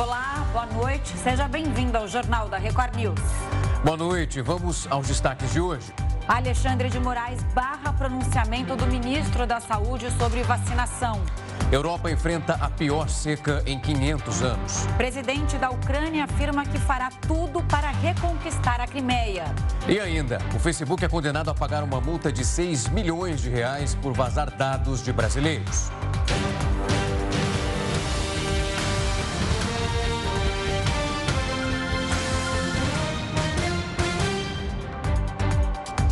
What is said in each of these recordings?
Olá, boa noite. Seja bem-vindo ao Jornal da Record News. Boa noite. Vamos aos destaques de hoje. Alexandre de Moraes barra pronunciamento do ministro da Saúde sobre vacinação. Europa enfrenta a pior seca em 500 anos. Presidente da Ucrânia afirma que fará tudo para reconquistar a Crimeia. E ainda, o Facebook é condenado a pagar uma multa de 6 milhões de reais por vazar dados de brasileiros.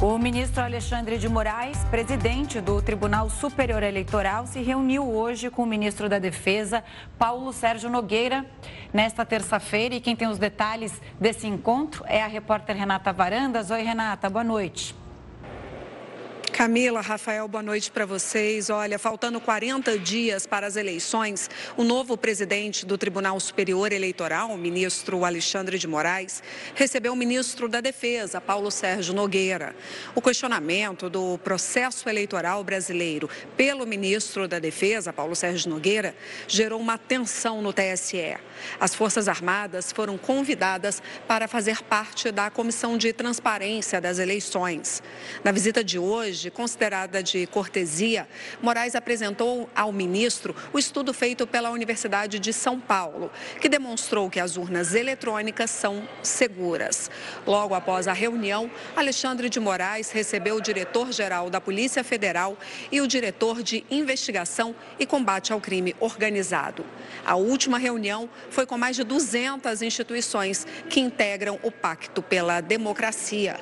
O ministro Alexandre de Moraes, presidente do Tribunal Superior Eleitoral, se reuniu hoje com o ministro da Defesa, Paulo Sérgio Nogueira, nesta terça-feira. E quem tem os detalhes desse encontro é a repórter Renata Varandas. Oi, Renata, boa noite. Camila, Rafael, boa noite para vocês. Olha, faltando 40 dias para as eleições, o novo presidente do Tribunal Superior Eleitoral, o ministro Alexandre de Moraes, recebeu o ministro da Defesa, Paulo Sérgio Nogueira. O questionamento do processo eleitoral brasileiro pelo ministro da Defesa, Paulo Sérgio Nogueira, gerou uma tensão no TSE. As Forças Armadas foram convidadas para fazer parte da Comissão de Transparência das Eleições. Na visita de hoje, considerada de cortesia, Moraes apresentou ao ministro o estudo feito pela Universidade de São Paulo, que demonstrou que as urnas eletrônicas são seguras. Logo após a reunião, Alexandre de Moraes recebeu o diretor-geral da Polícia Federal e o diretor de investigação e combate ao crime organizado. A última reunião foi com mais de 200 instituições que integram o Pacto pela Democracia.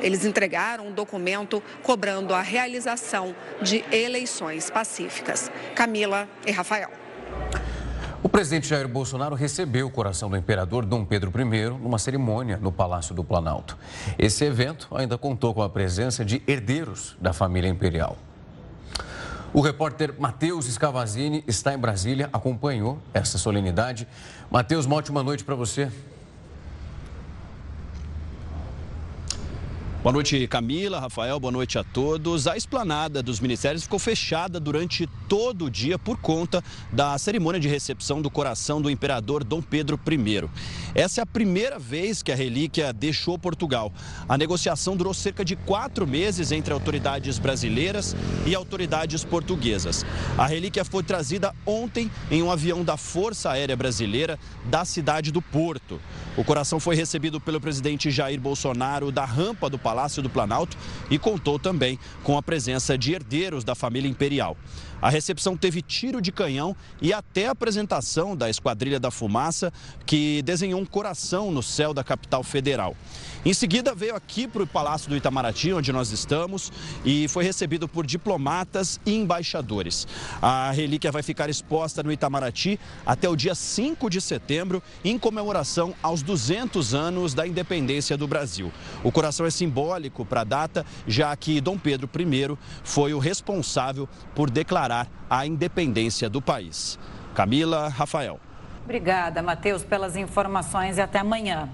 Eles entregaram um documento cobrando a realização de eleições pacíficas. Camila e Rafael. O presidente Jair Bolsonaro recebeu o coração do imperador Dom Pedro I numa cerimônia no Palácio do Planalto. Esse evento ainda contou com a presença de herdeiros da família imperial. O repórter Matheus Scavazini está em Brasília, acompanhou essa solenidade. Matheus, uma ótima noite para você. Boa noite, Camila, Rafael, boa noite a todos. A esplanada dos ministérios ficou fechada durante todo o dia por conta da cerimônia de recepção do coração do imperador Dom Pedro I. Essa é a primeira vez que a relíquia deixou Portugal. A negociação durou cerca de quatro meses entre autoridades brasileiras e autoridades portuguesas. A relíquia foi trazida ontem em um avião da Força Aérea Brasileira da cidade do Porto. O coração foi recebido pelo presidente Jair Bolsonaro da rampa do Palácio do Planalto e contou também com a presença de herdeiros da família imperial. A recepção teve tiro de canhão e até a apresentação da Esquadrilha da Fumaça, que desenhou um coração no céu da capital federal. Em seguida, veio aqui para o Palácio do Itamaraty, onde nós estamos, e foi recebido por diplomatas e embaixadores. A relíquia vai ficar exposta no Itamaraty até o dia 5 de setembro, em comemoração aos 200 anos da independência do Brasil. O coração é simbólico para a data, já que Dom Pedro I foi o responsável por declarar a independência do país. Camila, Rafael. Obrigada, Matheus, pelas informações e até amanhã.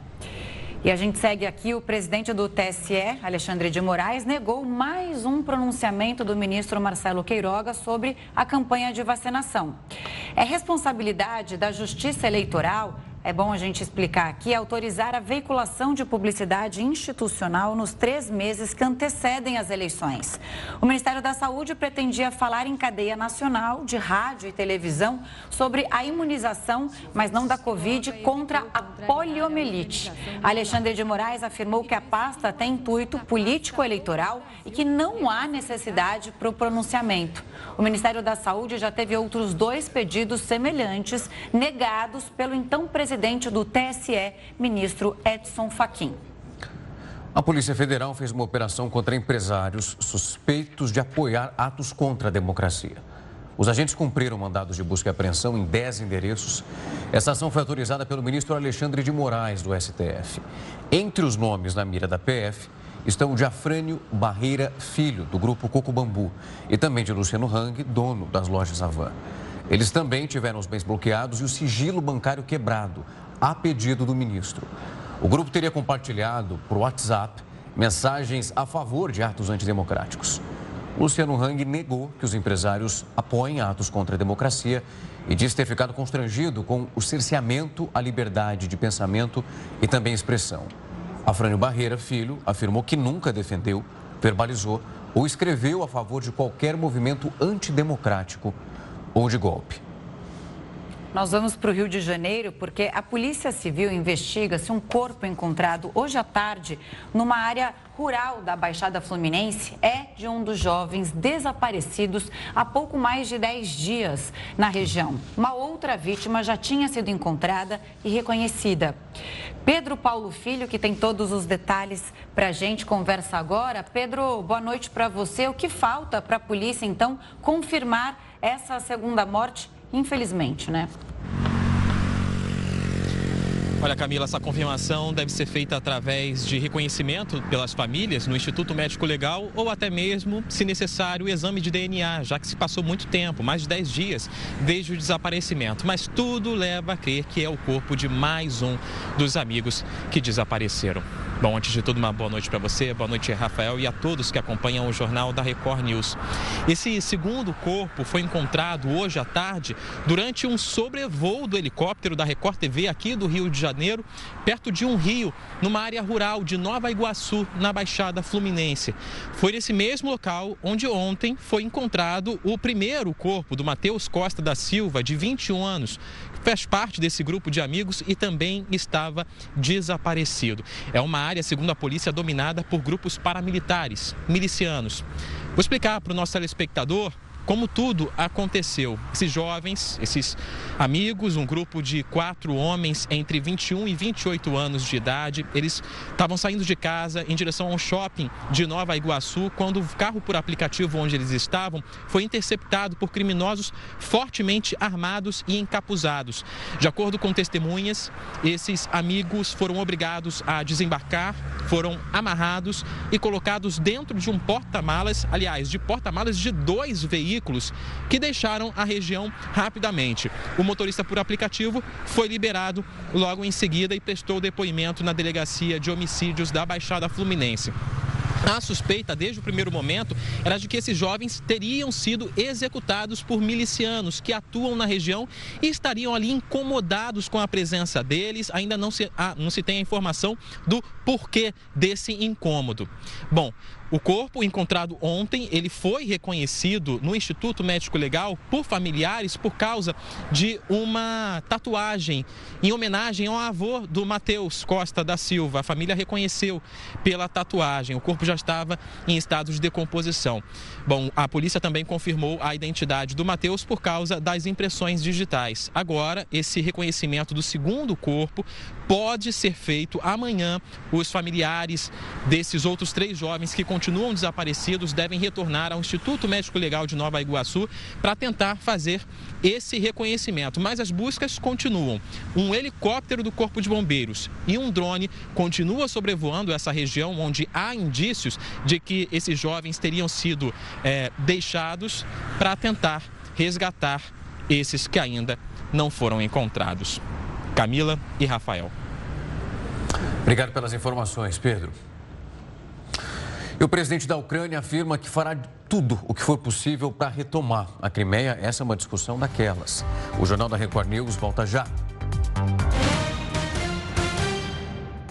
E a gente segue aqui. O presidente do TSE, Alexandre de Moraes, negou mais um pronunciamento do ministro Marcelo Queiroga sobre a campanha de vacinação. É responsabilidade da Justiça Eleitoral é bom a gente explicar aqui, autorizar a veiculação de publicidade institucional nos três meses que antecedem as eleições. O Ministério da Saúde pretendia falar em cadeia nacional de rádio e televisão sobre a imunização, mas não da Covid, contra a poliomielite. Alexandre de Moraes afirmou que a pasta tem intuito político-eleitoral e que não há necessidade para o pronunciamento. O Ministério da Saúde já teve outros dois pedidos semelhantes negados pelo então presidente do TSE, ministro Edson Fachin. A Polícia Federal fez uma operação contra empresários suspeitos de apoiar atos contra a democracia. Os agentes cumpriram mandados de busca e apreensão em 10 endereços. Essa ação foi autorizada pelo ministro Alexandre de Moraes, do STF. Entre os nomes na mira da PF estão de Afrânio Barreira Filho, do grupo Coco Bambu, e também de Luciano Hang, dono das lojas Avan. Eles também tiveram os bens bloqueados e o sigilo bancário quebrado, a pedido do ministro. O grupo teria compartilhado por WhatsApp mensagens a favor de atos antidemocráticos. Luciano Hang negou que os empresários apoiem atos contra a democracia e diz ter ficado constrangido com o cerceamento à liberdade de pensamento e também expressão. Afrânio Barreira, filho, afirmou que nunca defendeu, verbalizou ou escreveu a favor de qualquer movimento antidemocrático ou de golpe. Nós vamos para o Rio de Janeiro porque a Polícia Civil investiga se um corpo encontrado hoje à tarde numa área rural da Baixada Fluminense é de um dos jovens desaparecidos há pouco mais de 10 dias na região. Uma outra vítima já tinha sido encontrada e reconhecida. Pedro Paulo Filho, que tem todos os detalhes para a gente, conversa agora. Pedro, boa noite para você. O que falta para a polícia, então, confirmar essa segunda morte infelizmente, né? Olha, Camila, essa confirmação deve ser feita através de reconhecimento pelas famílias no Instituto Médico Legal ou até mesmo, se necessário, o exame de DNA, já que se passou muito tempo, mais de 10 dias, desde o desaparecimento. Mas tudo leva a crer que é o corpo de mais um dos amigos que desapareceram. Bom, antes de tudo, uma boa noite para você, boa noite, Rafael, e a todos que acompanham o jornal da Record News. Esse segundo corpo foi encontrado hoje à tarde durante um sobrevoo do helicóptero da Record TV aqui do Rio de Janeiro, perto de um rio, numa área rural de Nova Iguaçu, na Baixada Fluminense. Foi nesse mesmo local onde ontem foi encontrado o primeiro corpo do Matheus Costa da Silva, de 21 anos, faz parte desse grupo de amigos e também estava desaparecido. É uma área, segundo a polícia, dominada por grupos paramilitares, milicianos. Vou explicar para o nosso telespectador como tudo aconteceu. Esses jovens, esses amigos, um grupo de quatro homens entre 21 e 28 anos de idade, eles estavam saindo de casa em direção a um shopping de Nova Iguaçu quando o carro por aplicativo onde eles estavam foi interceptado por criminosos fortemente armados e encapuzados. De acordo com testemunhas, esses amigos foram obrigados a desembarcar, foram amarrados e colocados dentro de um porta-malas, aliás, de porta-malas de dois veículos veículos que deixaram a região rapidamente. O motorista por aplicativo foi liberado logo em seguida e prestou depoimento na delegacia de homicídios da Baixada Fluminense. A suspeita, desde o primeiro momento, era de que esses jovens teriam sido executados por milicianos que atuam na região e estariam ali incomodados com a presença deles. Ainda não se, ah, não se tem a informação do porquê desse incômodo. Bom, o corpo encontrado ontem, ele foi reconhecido no Instituto Médico Legal por familiares por causa de uma tatuagem em homenagem ao avô do Matheus Costa da Silva. A família reconheceu pela tatuagem. O corpo já estava em estado de decomposição. Bom, a polícia também confirmou a identidade do Matheus por causa das impressões digitais. Agora, esse reconhecimento do segundo corpo pode ser feito amanhã. Os familiares desses outros três jovens que continuam desaparecidos devem retornar ao Instituto Médico Legal de Nova Iguaçu para tentar fazer esse reconhecimento. Mas as buscas continuam. Um helicóptero do Corpo de Bombeiros e um drone continua sobrevoando essa região onde há indícios de que esses jovens teriam sido é, deixados para tentar resgatar esses que ainda não foram encontrados. Camila e Rafael. Obrigado pelas informações, Pedro. E o presidente da Ucrânia afirma que fará tudo o que for possível para retomar a Crimeia. Essa é uma discussão daquelas. O Jornal da Record News volta já.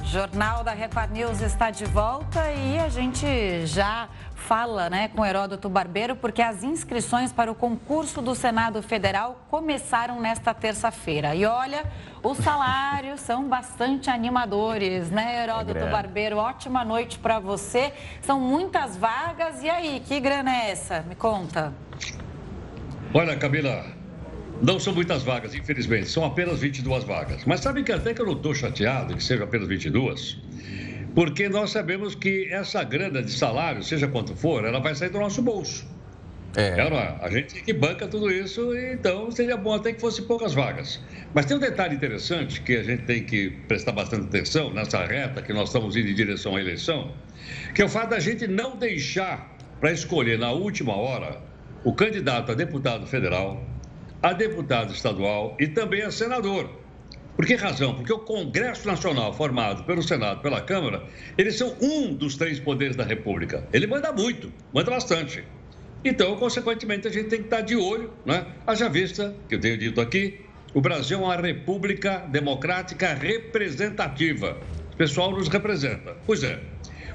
Jornal da Record News está de volta e a gente já fala né, com Heródoto Barbeiro, porque as inscrições para o concurso do Senado Federal começaram nesta terça-feira. E olha, os salários são bastante animadores, né, Heródoto é Barbeiro? Ótima noite para você. São muitas vagas. E aí, que grana é essa? Me conta. Olha, Camila, não são muitas vagas, infelizmente. São apenas 22 vagas. Mas sabe que até que eu não estou chateado que sejam apenas 22? porque nós sabemos que essa grana de salário, seja quanto for, ela vai sair do nosso bolso. É. é a gente que banca tudo isso, então seria bom até que fosse poucas vagas. Mas tem um detalhe interessante que a gente tem que prestar bastante atenção nessa reta que nós estamos indo em direção à eleição, que é o fato da gente não deixar para escolher na última hora o candidato a deputado federal, a deputado estadual e também a senador. Por que razão? Porque o Congresso Nacional, formado pelo Senado, pela Câmara, eles são um dos três poderes da República. Ele manda muito, manda bastante. Então, consequentemente, a gente tem que estar de olho, né? Haja vista, que eu tenho dito aqui, o Brasil é uma república democrática representativa. O pessoal nos representa. Pois é.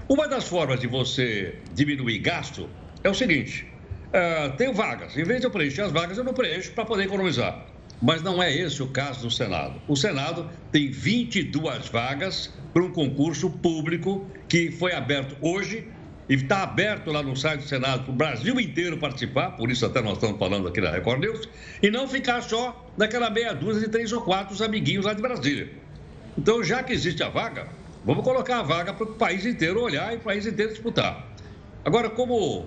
Uma das formas de você diminuir gasto é o seguinte: uh, tenho vagas. Em vez de eu preencher as vagas, eu não preencho para poder economizar. Mas não é esse o caso do Senado. O Senado tem 22 vagas para um concurso público que foi aberto hoje e está aberto lá no site do Senado para o Brasil inteiro participar, por isso até nós estamos falando aqui na Record News, e não ficar só naquela meia dúzia de três ou quatro amiguinhos lá de Brasília. Então, já que existe a vaga, vamos colocar a vaga para o país inteiro olhar e o país inteiro disputar. Agora, como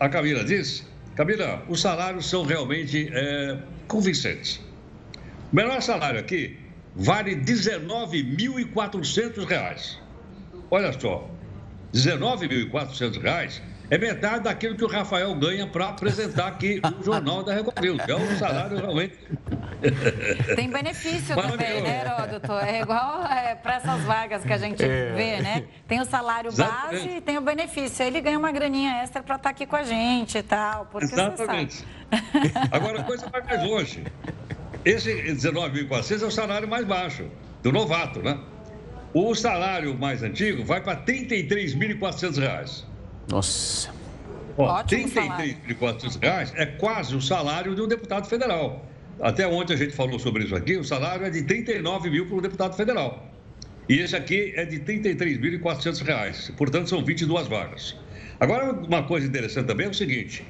a Camila disse, Camila, os salários são realmente é, convincentes. O menor salário aqui vale R$ 19.400. Olha só, R$ 19.400 é metade daquilo que o Rafael ganha para apresentar aqui o Jornal da Record News. É um salário realmente. Tem benefício também, né, Heródoto? É igual é, para essas vagas que a gente é. vê, né? Tem o salário Exatamente. base e tem o benefício. Ele ganha uma graninha extra para estar tá aqui com a gente e tal. Exatamente. Agora a coisa vai mais longe. Esse 19.400 é o salário mais baixo do novato, né? O salário mais antigo vai para R$ 33.400. Nossa. R$ 33.400 é quase o salário de um deputado federal. Até ontem a gente falou sobre isso aqui, o salário é de 39 mil para um deputado federal. E esse aqui é de R$ 33.400. Portanto, são 22 vagas. Agora, uma coisa interessante também é o seguinte: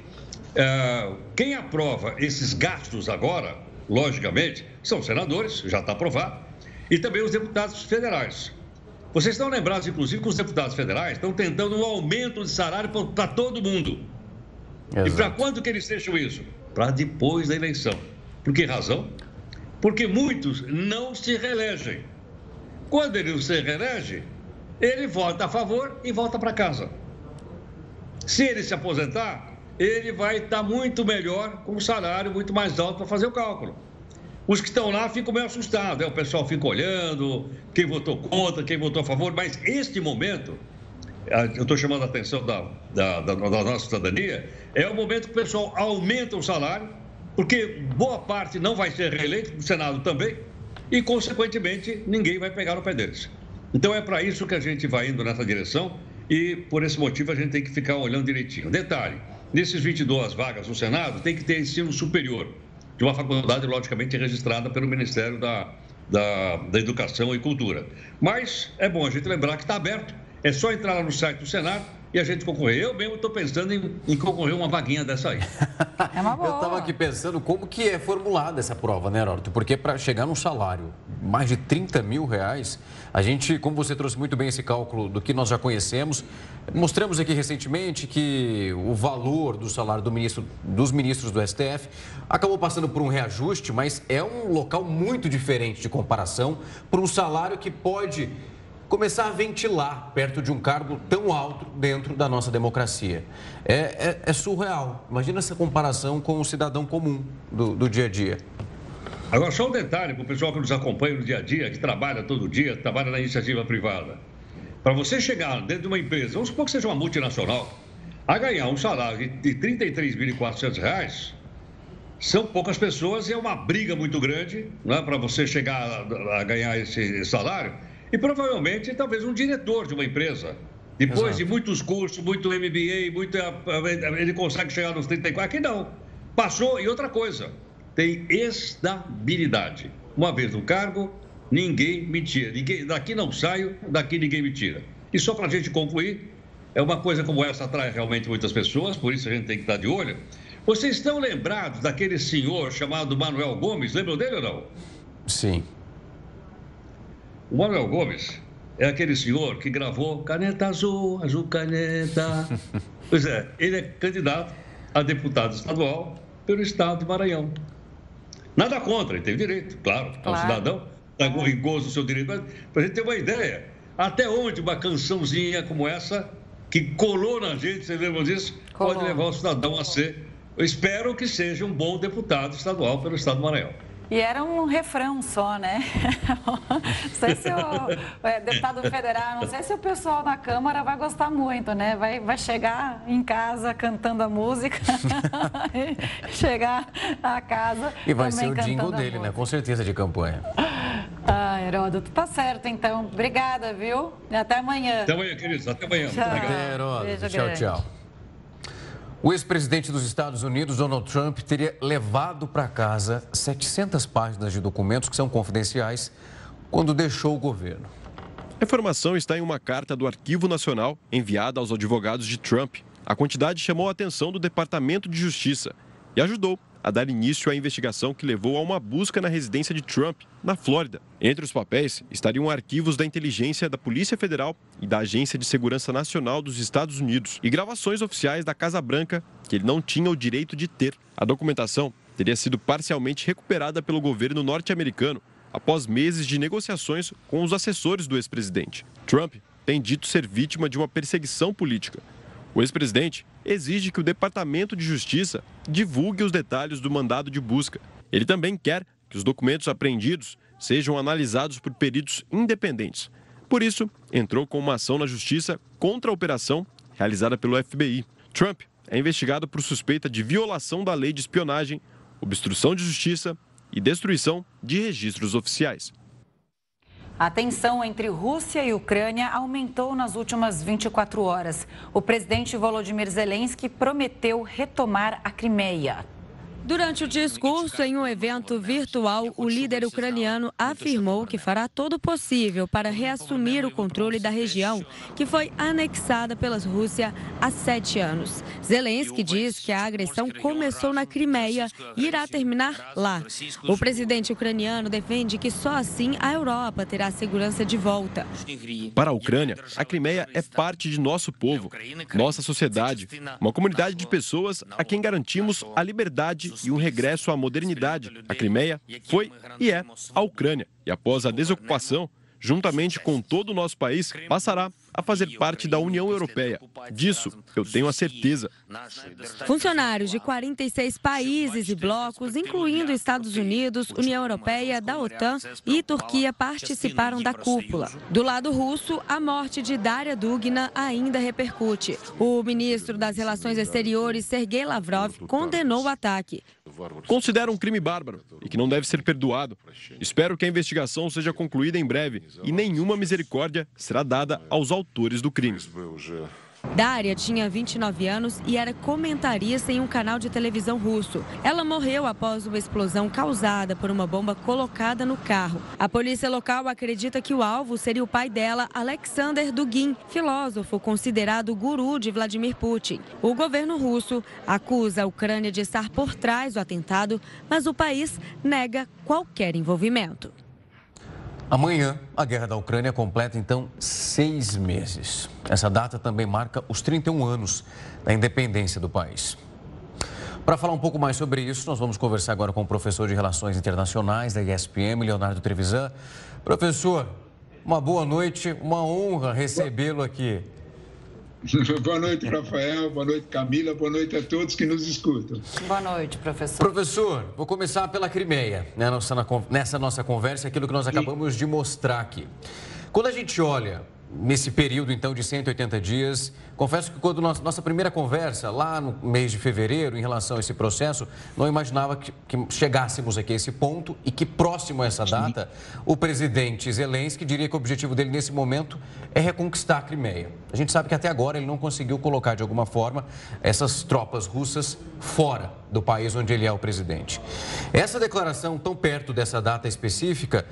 é, quem aprova esses gastos agora, logicamente, são senadores, já está aprovado, e também os deputados federais. Vocês estão lembrados, inclusive, que os deputados federais estão tentando um aumento de salário para todo mundo. Exato. E para quando que eles deixam isso? Para depois da eleição. Por que razão? Porque muitos não se reelegem. Quando ele não se reelege, ele vota a favor e volta para casa. Se ele se aposentar, ele vai estar muito melhor, com um salário muito mais alto para fazer o cálculo. Os que estão lá ficam meio assustados, né? o pessoal fica olhando, quem votou contra, quem votou a favor, mas este momento, eu estou chamando a atenção da, da, da, da nossa cidadania, é o momento que o pessoal aumenta o salário, porque boa parte não vai ser reeleito, o Senado também, e, consequentemente, ninguém vai pegar no pé deles. Então, é para isso que a gente vai indo nessa direção e, por esse motivo, a gente tem que ficar olhando direitinho. Detalhe, nesses 22 vagas no Senado, tem que ter ensino superior de uma faculdade, logicamente, registrada pelo Ministério da, da, da Educação e Cultura. Mas é bom a gente lembrar que está aberto, é só entrar lá no site do Senado e a gente concorrer. Eu mesmo estou pensando em, em, concorrer uma vaguinha dessa aí. É uma boa. Eu estava aqui pensando como que é formulada essa prova, né, Roberto? Porque para chegar num salário mais de 30 mil reais, a gente, como você trouxe muito bem esse cálculo do que nós já conhecemos, mostramos aqui recentemente que o valor do salário do ministro, dos ministros do STF acabou passando por um reajuste, mas é um local muito diferente de comparação para um salário que pode começar a ventilar perto de um cargo tão alto dentro da nossa democracia. É, é, é surreal. Imagina essa comparação com o cidadão comum do, do dia a dia. Agora, só um detalhe para o pessoal que nos acompanha no dia a dia, que trabalha todo dia, trabalha na iniciativa privada. Para você chegar dentro de uma empresa, vamos supor que seja uma multinacional, a ganhar um salário de R$ 33.400, são poucas pessoas e é uma briga muito grande né, para você chegar a, a ganhar esse salário e provavelmente talvez um diretor de uma empresa. Depois Exato. de muitos cursos, muito MBA, muito, ele consegue chegar nos 34. Aqui não. Passou e outra coisa, tem estabilidade. Uma vez no cargo, ninguém me tira. Ninguém, daqui não saio, daqui ninguém me tira. E só para a gente concluir, é uma coisa como essa atrai realmente muitas pessoas, por isso a gente tem que estar de olho. Vocês estão lembrados daquele senhor chamado Manuel Gomes? Lembram dele ou não? Sim. O Manuel Gomes é aquele senhor que gravou Caneta Azul, Azul Caneta. pois é, ele é candidato a deputado estadual pelo estado de Maranhão. Nada contra, ele tem direito, claro, claro. é um cidadão, está em gozo do seu direito. Mas, para a gente ter uma ideia, até onde uma cançãozinha como essa, que colou na gente, vocês lembram disso, colou. pode levar o cidadão a ser. Eu espero que seja um bom deputado estadual pelo estado do Maranhão. E era um refrão só, né? não sei se o é, deputado federal, não sei se o pessoal na Câmara vai gostar muito, né? Vai, vai chegar em casa cantando a música, chegar a casa. E vai ser o jingle dele, né? Com certeza de campanha. Ah, Heródoto, tá certo então. Obrigada, viu? E até amanhã. Até amanhã, queridos. Até amanhã. Tchau. Até, Heródoto. Tchau, tchau. O ex-presidente dos Estados Unidos, Donald Trump, teria levado para casa 700 páginas de documentos que são confidenciais quando deixou o governo. A informação está em uma carta do Arquivo Nacional enviada aos advogados de Trump. A quantidade chamou a atenção do Departamento de Justiça e ajudou a dar início à investigação que levou a uma busca na residência de Trump, na Flórida. Entre os papéis estariam arquivos da inteligência da Polícia Federal e da Agência de Segurança Nacional dos Estados Unidos e gravações oficiais da Casa Branca que ele não tinha o direito de ter. A documentação teria sido parcialmente recuperada pelo governo norte-americano após meses de negociações com os assessores do ex-presidente. Trump tem dito ser vítima de uma perseguição política. O ex-presidente exige que o Departamento de Justiça divulgue os detalhes do mandado de busca. Ele também quer que os documentos apreendidos sejam analisados por peritos independentes. Por isso, entrou com uma ação na Justiça contra a operação realizada pelo FBI. Trump é investigado por suspeita de violação da lei de espionagem, obstrução de justiça e destruição de registros oficiais. A tensão entre Rússia e Ucrânia aumentou nas últimas 24 horas. O presidente Volodymyr Zelensky prometeu retomar a Crimeia. Durante o discurso em um evento virtual, o líder ucraniano afirmou que fará todo o possível para reassumir o controle da região, que foi anexada pela Rússia há sete anos. Zelensky diz que a agressão começou na Crimeia e irá terminar lá. O presidente ucraniano defende que só assim a Europa terá segurança de volta. Para a Ucrânia, a Crimeia é parte de nosso povo, nossa sociedade, uma comunidade de pessoas a quem garantimos a liberdade e um regresso à modernidade. A Crimeia foi e é a Ucrânia. E após a desocupação, juntamente com todo o nosso país, passará a fazer parte da União Europeia. Disso eu tenho a certeza. Funcionários de 46 países e blocos, incluindo Estados Unidos, União Europeia, da OTAN e Turquia, participaram da cúpula. Do lado russo, a morte de Daria Dugina ainda repercute. O ministro das Relações Exteriores, Sergei Lavrov, condenou o ataque. Considera um crime bárbaro e que não deve ser perdoado. Espero que a investigação seja concluída em breve e nenhuma misericórdia será dada aos autores autores do crime. Daria tinha 29 anos e era comentarista em um canal de televisão russo. Ela morreu após uma explosão causada por uma bomba colocada no carro. A polícia local acredita que o alvo seria o pai dela, Alexander Dugin, filósofo considerado guru de Vladimir Putin. O governo russo acusa a Ucrânia de estar por trás do atentado, mas o país nega qualquer envolvimento. Amanhã, a guerra da Ucrânia completa então seis meses. Essa data também marca os 31 anos da independência do país. Para falar um pouco mais sobre isso, nós vamos conversar agora com o professor de Relações Internacionais da ESPM, Leonardo Trevisan. Professor, uma boa noite, uma honra recebê-lo aqui. Boa noite, Rafael. Boa noite, Camila. Boa noite a todos que nos escutam. Boa noite, professor. Professor, vou começar pela Crimeia, né, nessa nossa conversa, aquilo que nós acabamos de mostrar aqui. Quando a gente olha nesse período, então, de 180 dias. Confesso que quando nós, nossa primeira conversa, lá no mês de fevereiro, em relação a esse processo, não imaginava que, que chegássemos aqui a esse ponto e que próximo a essa data, o presidente Zelensky diria que o objetivo dele nesse momento é reconquistar a Crimeia. A gente sabe que até agora ele não conseguiu colocar de alguma forma essas tropas russas fora do país onde ele é o presidente. Essa declaração, tão perto dessa data específica,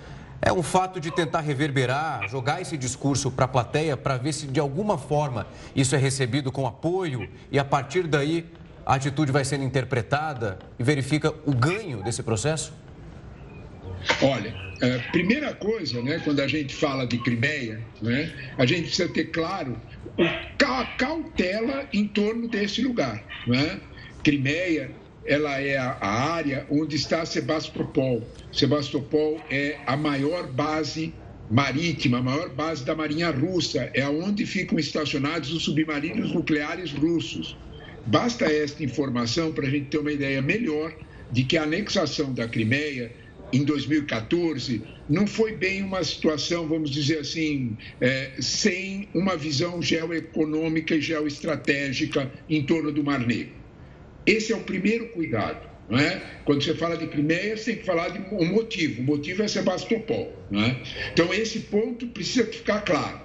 é um fato de tentar reverberar, jogar esse discurso para a plateia para ver se de alguma forma isso é recebido com apoio e a partir daí a atitude vai sendo interpretada e verifica o ganho desse processo? Olha, é, primeira coisa, né, quando a gente fala de Crimeia, né, a gente precisa ter claro a cautela em torno desse lugar. Né? Crimeia ela é a, área onde está Sebastopol. Sebastopol é a maior base marítima, a maior base da Marinha Russa, é onde ficam estacionados os submarinos nucleares russos. Basta esta informação para a gente ter uma ideia melhor de que a anexação da Crimeia em 2014 não foi bem uma situação, vamos dizer assim, é, sem uma visão geoeconômica e geoestratégica em torno do Mar Negro. Esse é o primeiro cuidado. É? Quando você fala de Crimeia, você tem que falar de um motivo. O motivo é Sebastopol. É? Então, esse ponto precisa ficar claro.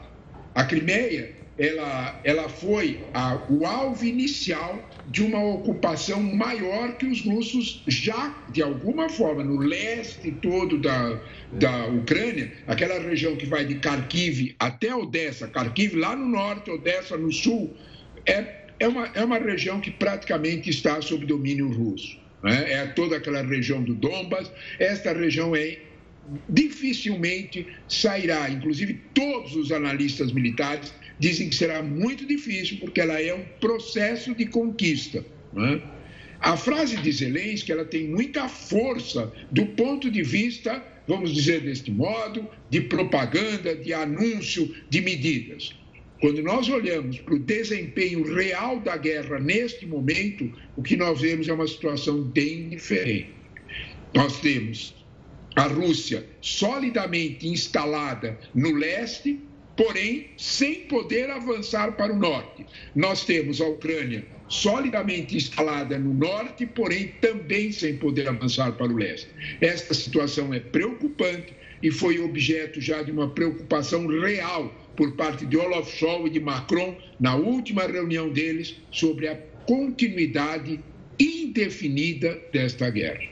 A Crimeia ela, ela foi a, o alvo inicial de uma ocupação maior que os russos já, de alguma forma, no leste todo da, da Ucrânia, aquela região que vai de Kharkiv até Odessa, Kharkiv lá no norte, Odessa no sul, é, é, uma, é uma região que praticamente está sob domínio russo. Né? É toda aquela região do Donbas. Esta região é dificilmente sairá, inclusive todos os analistas militares dizem que será muito difícil porque ela é um processo de conquista. Né? A frase de Zelensky ela tem muita força do ponto de vista, vamos dizer deste modo, de propaganda, de anúncio de medidas. Quando nós olhamos para o desempenho real da guerra neste momento, o que nós vemos é uma situação bem diferente. Nós temos a Rússia solidamente instalada no leste, porém sem poder avançar para o norte. Nós temos a Ucrânia solidamente instalada no norte, porém também sem poder avançar para o leste. Esta situação é preocupante e foi objeto já de uma preocupação real por parte de Olaf Scholz e de Macron na última reunião deles sobre a continuidade indefinida desta guerra.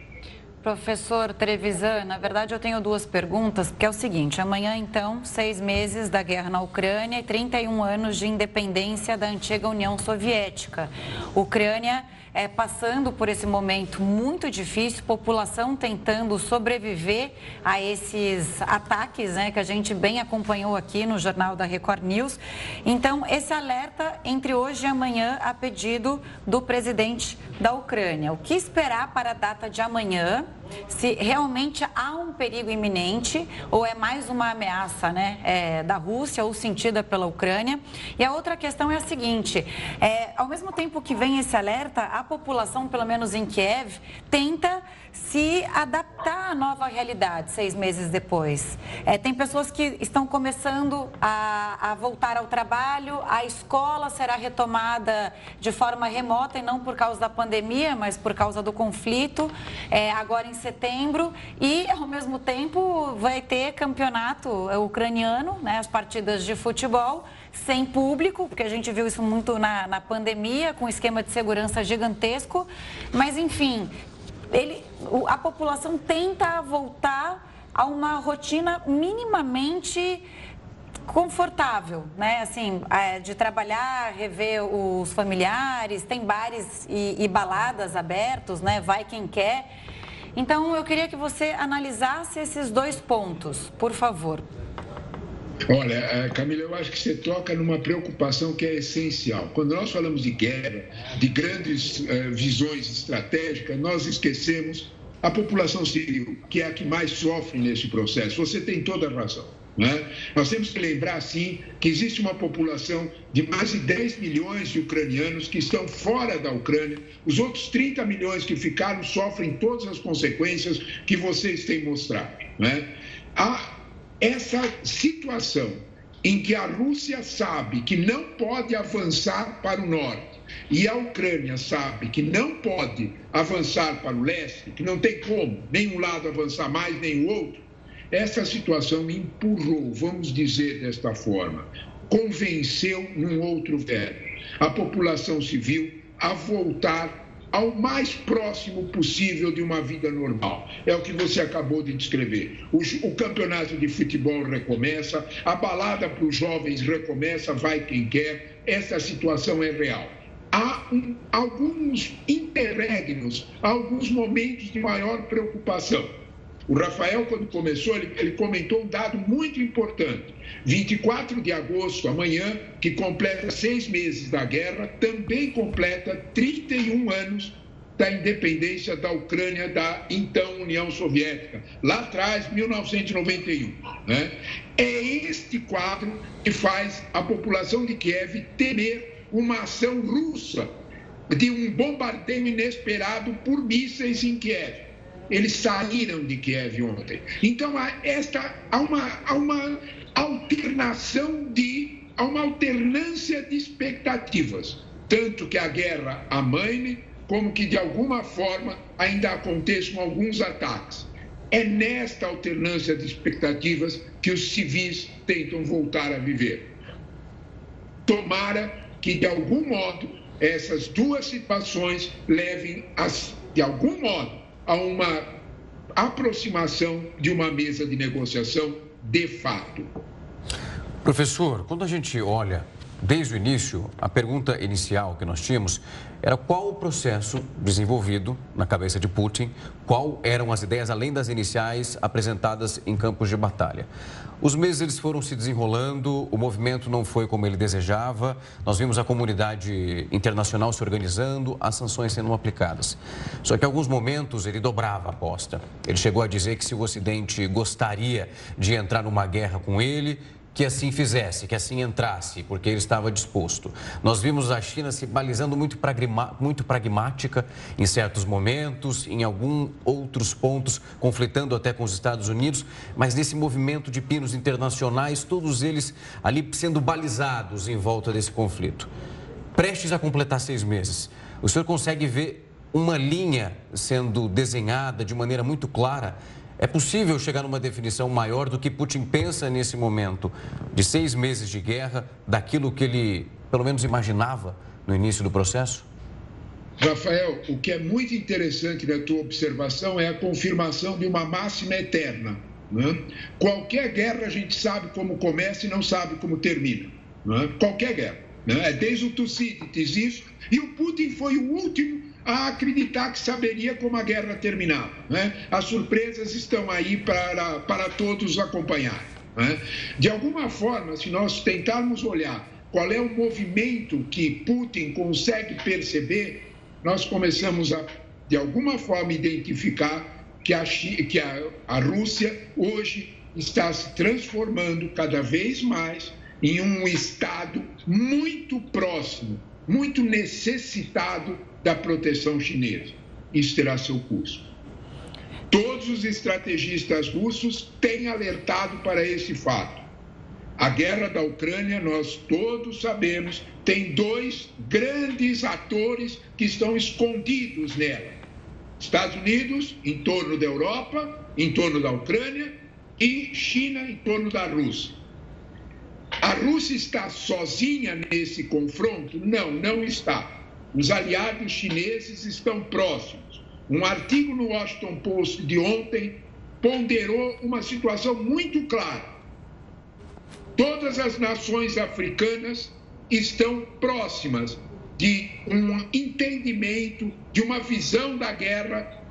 Professor Trevisan, na verdade eu tenho duas perguntas, porque é o seguinte, amanhã então, seis meses da guerra na Ucrânia e 31 anos de independência da antiga União Soviética. Ucrânia é, passando por esse momento muito difícil, população tentando sobreviver a esses ataques, né, que a gente bem acompanhou aqui no Jornal da Record News. Então, esse alerta entre hoje e amanhã a pedido do presidente da Ucrânia. O que esperar para a data de amanhã? Se realmente há um perigo iminente ou é mais uma ameaça né, é, da Rússia ou sentida pela Ucrânia. E a outra questão é a seguinte: é, ao mesmo tempo que vem esse alerta, a população, pelo menos em Kiev, tenta se adaptar à nova realidade seis meses depois. É, tem pessoas que estão começando a, a, voltar ao trabalho, a escola será retomada de forma remota e não por causa da pandemia, mas por causa do conflito, é, agora em setembro. E, ao mesmo tempo, vai ter campeonato ucraniano, né, as partidas de futebol sem público, porque a gente viu isso muito na, na pandemia, com esquema de segurança gigantesco. Mas, enfim, ele, a população tenta voltar a uma rotina minimamente confortável, né? Assim, é, de trabalhar, rever os familiares, tem bares e, e, baladas abertos, né? Vai quem quer. Então, eu queria que você analisasse esses dois pontos, por favor. Olha, eh, Camila, eu acho que você toca numa preocupação que é essencial. Quando nós falamos de guerra, de grandes uh, visões estratégicas, nós esquecemos a população civil, que é a que mais sofre nesse processo. Você tem toda a razão. Né? Nós temos que lembrar, sim, que existe uma população de mais de 10 milhões de ucranianos que estão fora da Ucrânia. Os outros 30 milhões que ficaram sofrem todas as consequências que vocês têm mostrado. Né? A essa situação em que a Rússia sabe que não pode avançar para o norte e a Ucrânia sabe que não pode avançar para o leste, que não tem como nem um lado avançar mais nem o outro, essa situação empurrou, vamos dizer desta forma, convenceu num outro verbo, a população civil a voltar ao mais próximo possível de uma vida normal. É o que você acabou de descrever. O, o campeonato de futebol recomeça, a balada para os jovens recomeça, vai quem quer. Essa situação é real. Há alguns interregnos, alguns momentos de maior preocupação. O Rafael, quando começou, ele, ele, comentou um dado muito importante. 24 de agosto, amanhã, que completa seis meses da guerra, também completa 31 anos da independência da Ucrânia da então União Soviética, lá atrás, 1991. Né? É este quadro que faz a população de Kiev temer uma ação russa de um bombardeio inesperado por mísseis em Kiev. eles saíram de Kiev ontem. Então, há, esta, há, uma, há uma alternação de. há uma alternância de expectativas. Tanto que a guerra amaine, como que de alguma forma ainda aconteçam alguns ataques. É nesta alternância de expectativas que os civis tentam voltar a viver. Tomara que, de algum modo, essas duas situações levem, de algum modo, a uma aproximação de uma mesa de negociação de fato. Professor, quando a gente olha desde o início, a pergunta inicial que nós tínhamos era qual o processo desenvolvido na cabeça de Putin, qual eram as ideias além das iniciais apresentadas em campos de batalha. Os meses eles foram se desenrolando, o movimento não foi como ele desejava. Nós vimos a comunidade internacional se organizando, as sanções sendo aplicadas. Só que em alguns momentos ele dobrava a aposta. Ele chegou a dizer que se o Ocidente gostaria de entrar numa guerra com ele, que assim fizesse, que assim entrasse, porque ele estava disposto. Nós vimos a China se balizando muito, muito pragmática em certos momentos, em alguns outros pontos, conflitando até com os Estados Unidos, mas nesse movimento de pinos internacionais, todos eles ali sendo balizados em volta desse conflito. Prestes a completar seis meses, o senhor consegue ver uma linha sendo desenhada de maneira muito clara é possível chegar numa definição maior do que Putin pensa nesse momento de seis meses de guerra, daquilo que ele, pelo menos, imaginava no início do processo? Rafael, o que é muito interessante na tua observação é a confirmação de uma máxima eterna. Né? Qualquer guerra a gente sabe como começa e não sabe como termina. Né? Qualquer guerra. Né? É desde o Tucídides isso. E o Putin foi o último a acreditar que saberia como a guerra terminava. Né? As surpresas estão aí para, para todos acompanhar. Né? De alguma forma, se nós tentarmos olhar qual é o movimento que Putin consegue perceber, nós começamos a, de alguma forma, identificar que a, que a, a Rússia hoje está se transformando cada vez mais em um Estado muito próximo, muito necessitado da proteção chinesa. Isso terá seu custo. Todos os estrategistas russos têm alertado para esse fato. A guerra da Ucrânia, nós todos sabemos, tem dois grandes atores que estão escondidos nela: Estados Unidos, em torno da Europa, em torno da Ucrânia, e China, em torno da Rússia. A Rússia está sozinha nesse confronto? Não, não está. Os aliados chineses estão próximos. Um artigo no Washington Post de ontem ponderou uma situação muito clara. Todas as nações africanas estão próximas de um entendimento, de uma visão da guerra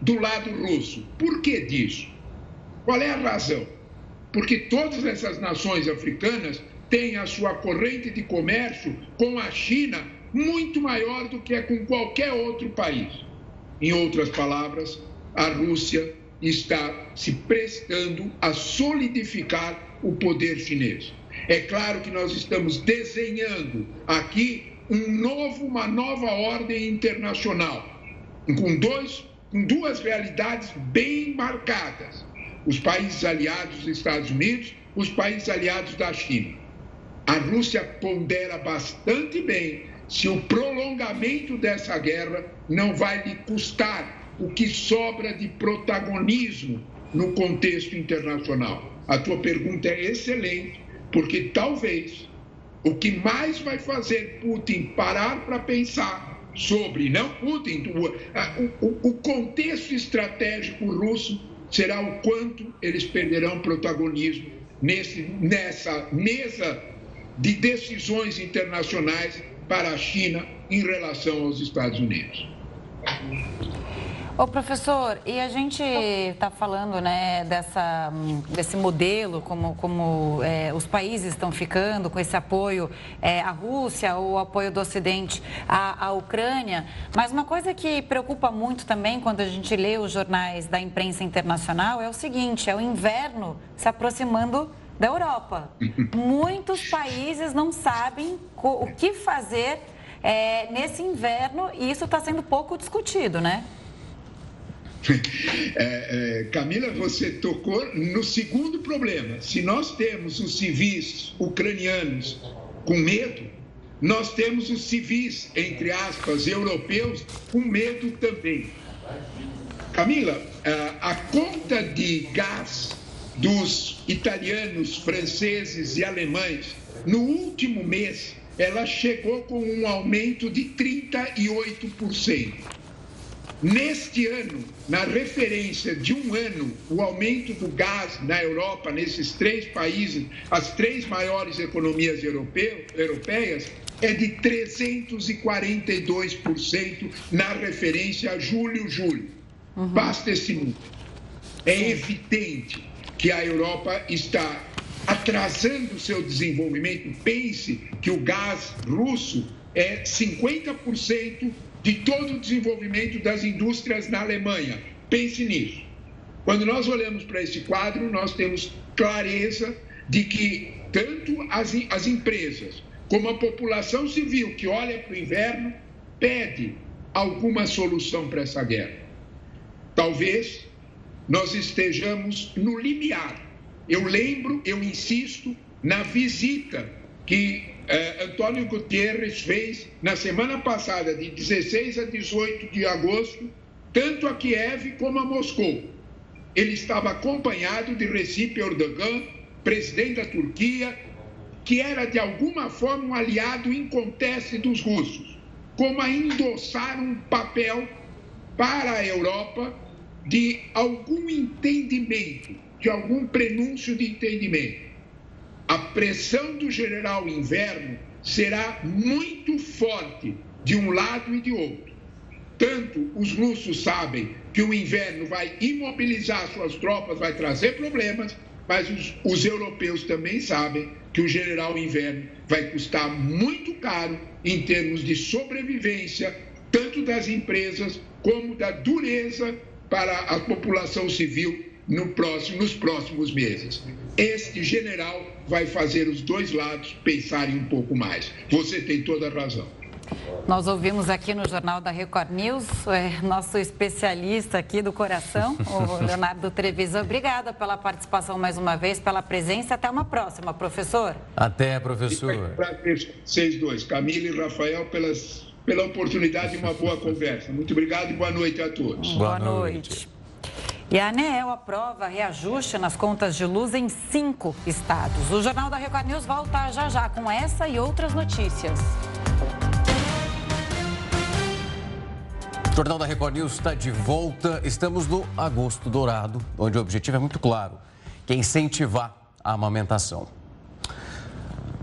do lado russo. Por que disso? Qual é a razão? Porque todas essas nações africanas têm a sua corrente de comércio com a China muito maior do que é com qualquer outro país. Em outras palavras, a Rússia está se prestando a solidificar o poder chinês. É claro que nós estamos desenhando aqui um novo, uma nova ordem internacional, com, dois, com duas realidades bem marcadas: os países aliados dos Estados Unidos, os países aliados da China. A Rússia pondera bastante bem se o prolongamento dessa guerra não vai lhe custar o que sobra de protagonismo no contexto internacional. A tua pergunta é excelente, porque talvez o que mais vai fazer Putin parar para pensar sobre, não Putin, o, o, o contexto estratégico russo será o quanto eles perderão protagonismo nesse, nessa mesa de decisões internacionais para a China em relação aos Estados Unidos. Ô professor, e a gente está falando né, dessa, desse modelo, como, como é, os países estão ficando com esse apoio é, à Rússia, o apoio do Ocidente à, à Ucrânia, mas uma coisa que preocupa muito também quando a gente lê os jornais da imprensa internacional é o seguinte, é o inverno se aproximando da Europa. Muitos países não sabem o que fazer é, nesse inverno e isso está sendo pouco discutido, né? É, é, Camila, você tocou no segundo problema. Se nós temos os civis ucranianos com medo, nós temos os civis, entre aspas, europeus, com medo também. Camila, a conta de gás dos italianos, franceses e alemães, no último mês, ela chegou com um aumento de 38%. Neste ano, na referência de um ano, o aumento do gás na Europa, nesses três países, as três maiores economias europeu, europeias, é de 342% na referência a julho-julho. Uhum. Basta esse número. É evidente que a Europa está atrasando o seu desenvolvimento. Pense que o gás russo é 50% de todo o desenvolvimento das indústrias na Alemanha. Pense nisso. Quando nós olhamos para esse quadro, nós temos clareza de que tanto as, as empresas como a população civil que olha para o inverno pede alguma solução para essa guerra. Talvez nós estejamos no limiar. Eu lembro, eu insisto, na visita que eh, Antônio Gutierrez fez na semana passada, de 16 a 18 de agosto, tanto a Kiev como a Moscou. Ele estava acompanhado de Recep Erdogan, presidente da Turquia, que era de alguma forma um aliado inconteste dos russos, como a endossar um papel para a Europa de algum entendimento, de algum prenúncio de entendimento a pressão do general Inverno será muito forte de um lado e de outro. Tanto os russos sabem que o inverno vai imobilizar suas tropas, vai trazer problemas, mas os, os europeus também sabem que o general Inverno vai custar muito caro em termos de sobrevivência, tanto das empresas como da dureza para a população civil no próximo, nos próximos meses. Este general vai fazer os dois lados pensarem um pouco mais. Você tem toda a razão. Nós ouvimos aqui no Jornal da Record News, é, nosso especialista aqui do coração, o Leonardo Trevisan. Obrigada pela participação mais uma vez, pela presença. Até uma próxima, professor. Até, professor. Para vocês dois, Camila e Rafael, pelas, pela oportunidade de uma boa conversa. Muito obrigado e boa noite a todos. Boa, boa noite. noite. E a ANEEL aprova reajuste nas contas de luz em cinco estados. O Jornal da Record News volta já já com essa e outras notícias. O Jornal da Record News está de volta. Estamos no Agosto Dourado, onde o objetivo é muito claro, que é incentivar a amamentação.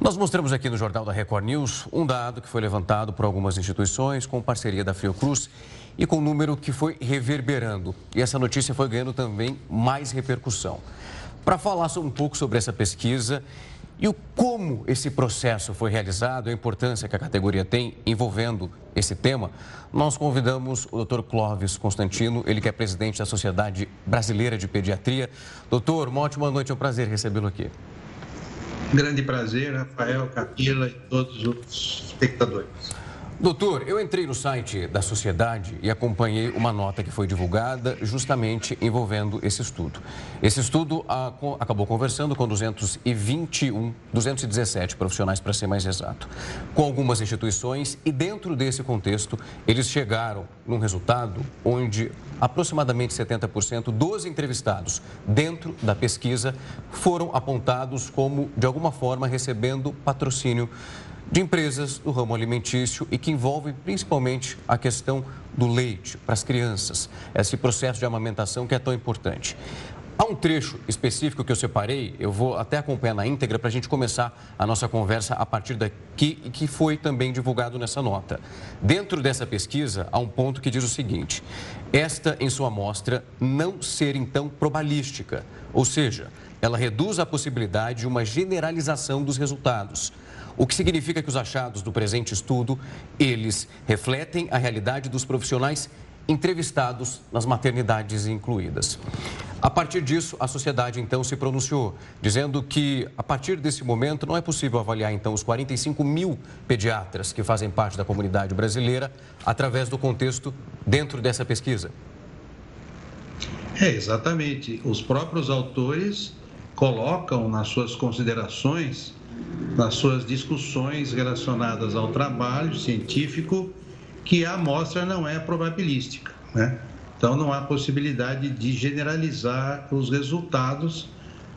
Nós mostramos aqui no Jornal da Record News um dado que foi levantado por algumas instituições com parceria da Fiocruz e com um número que foi reverberando. E essa notícia foi ganhando também mais repercussão. Para falar um pouco sobre essa pesquisa e o como esse processo foi realizado, a importância que a categoria tem envolvendo esse tema, nós convidamos o Dr. Clóvis Constantino, ele que é presidente da Sociedade Brasileira de Pediatria. Doutor, uma ótima noite, é um prazer recebê-lo aqui. Grande prazer, Rafael, Camila e todos os espectadores. Doutor, eu entrei no site da sociedade e acompanhei uma nota que foi divulgada justamente envolvendo esse estudo. Esse estudo a, acabou conversando com 221, 217 profissionais, para ser mais exato, com algumas instituições e dentro desse contexto eles chegaram num resultado onde aproximadamente 70% dos entrevistados dentro da pesquisa foram apontados como, de alguma forma, recebendo patrocínio de empresas do ramo alimentício e que envolvem principalmente a questão do leite para as crianças, esse processo de amamentação que é tão importante. Há um trecho específico que eu separei, eu vou até acompanhar na íntegra para a gente começar a nossa conversa a partir daqui e que foi também divulgado nessa nota. Dentro dessa pesquisa, há um ponto que diz o seguinte: esta, em sua amostra, não ser então probabilística, ou seja, ela reduz a possibilidade de uma generalização dos resultados o que significa que os achados do presente estudo, eles refletem a realidade dos profissionais entrevistados nas maternidades incluídas. A partir disso, a sociedade então se pronunciou, dizendo que a partir desse momento não é possível avaliar então os 45 mil pediatras que fazem parte da comunidade brasileira através do contexto dentro dessa pesquisa. É, exatamente. Os próprios autores colocam nas suas considerações, nas suas discussões relacionadas ao trabalho científico, que a amostra não é probabilística. Né? Então, não há possibilidade de generalizar os resultados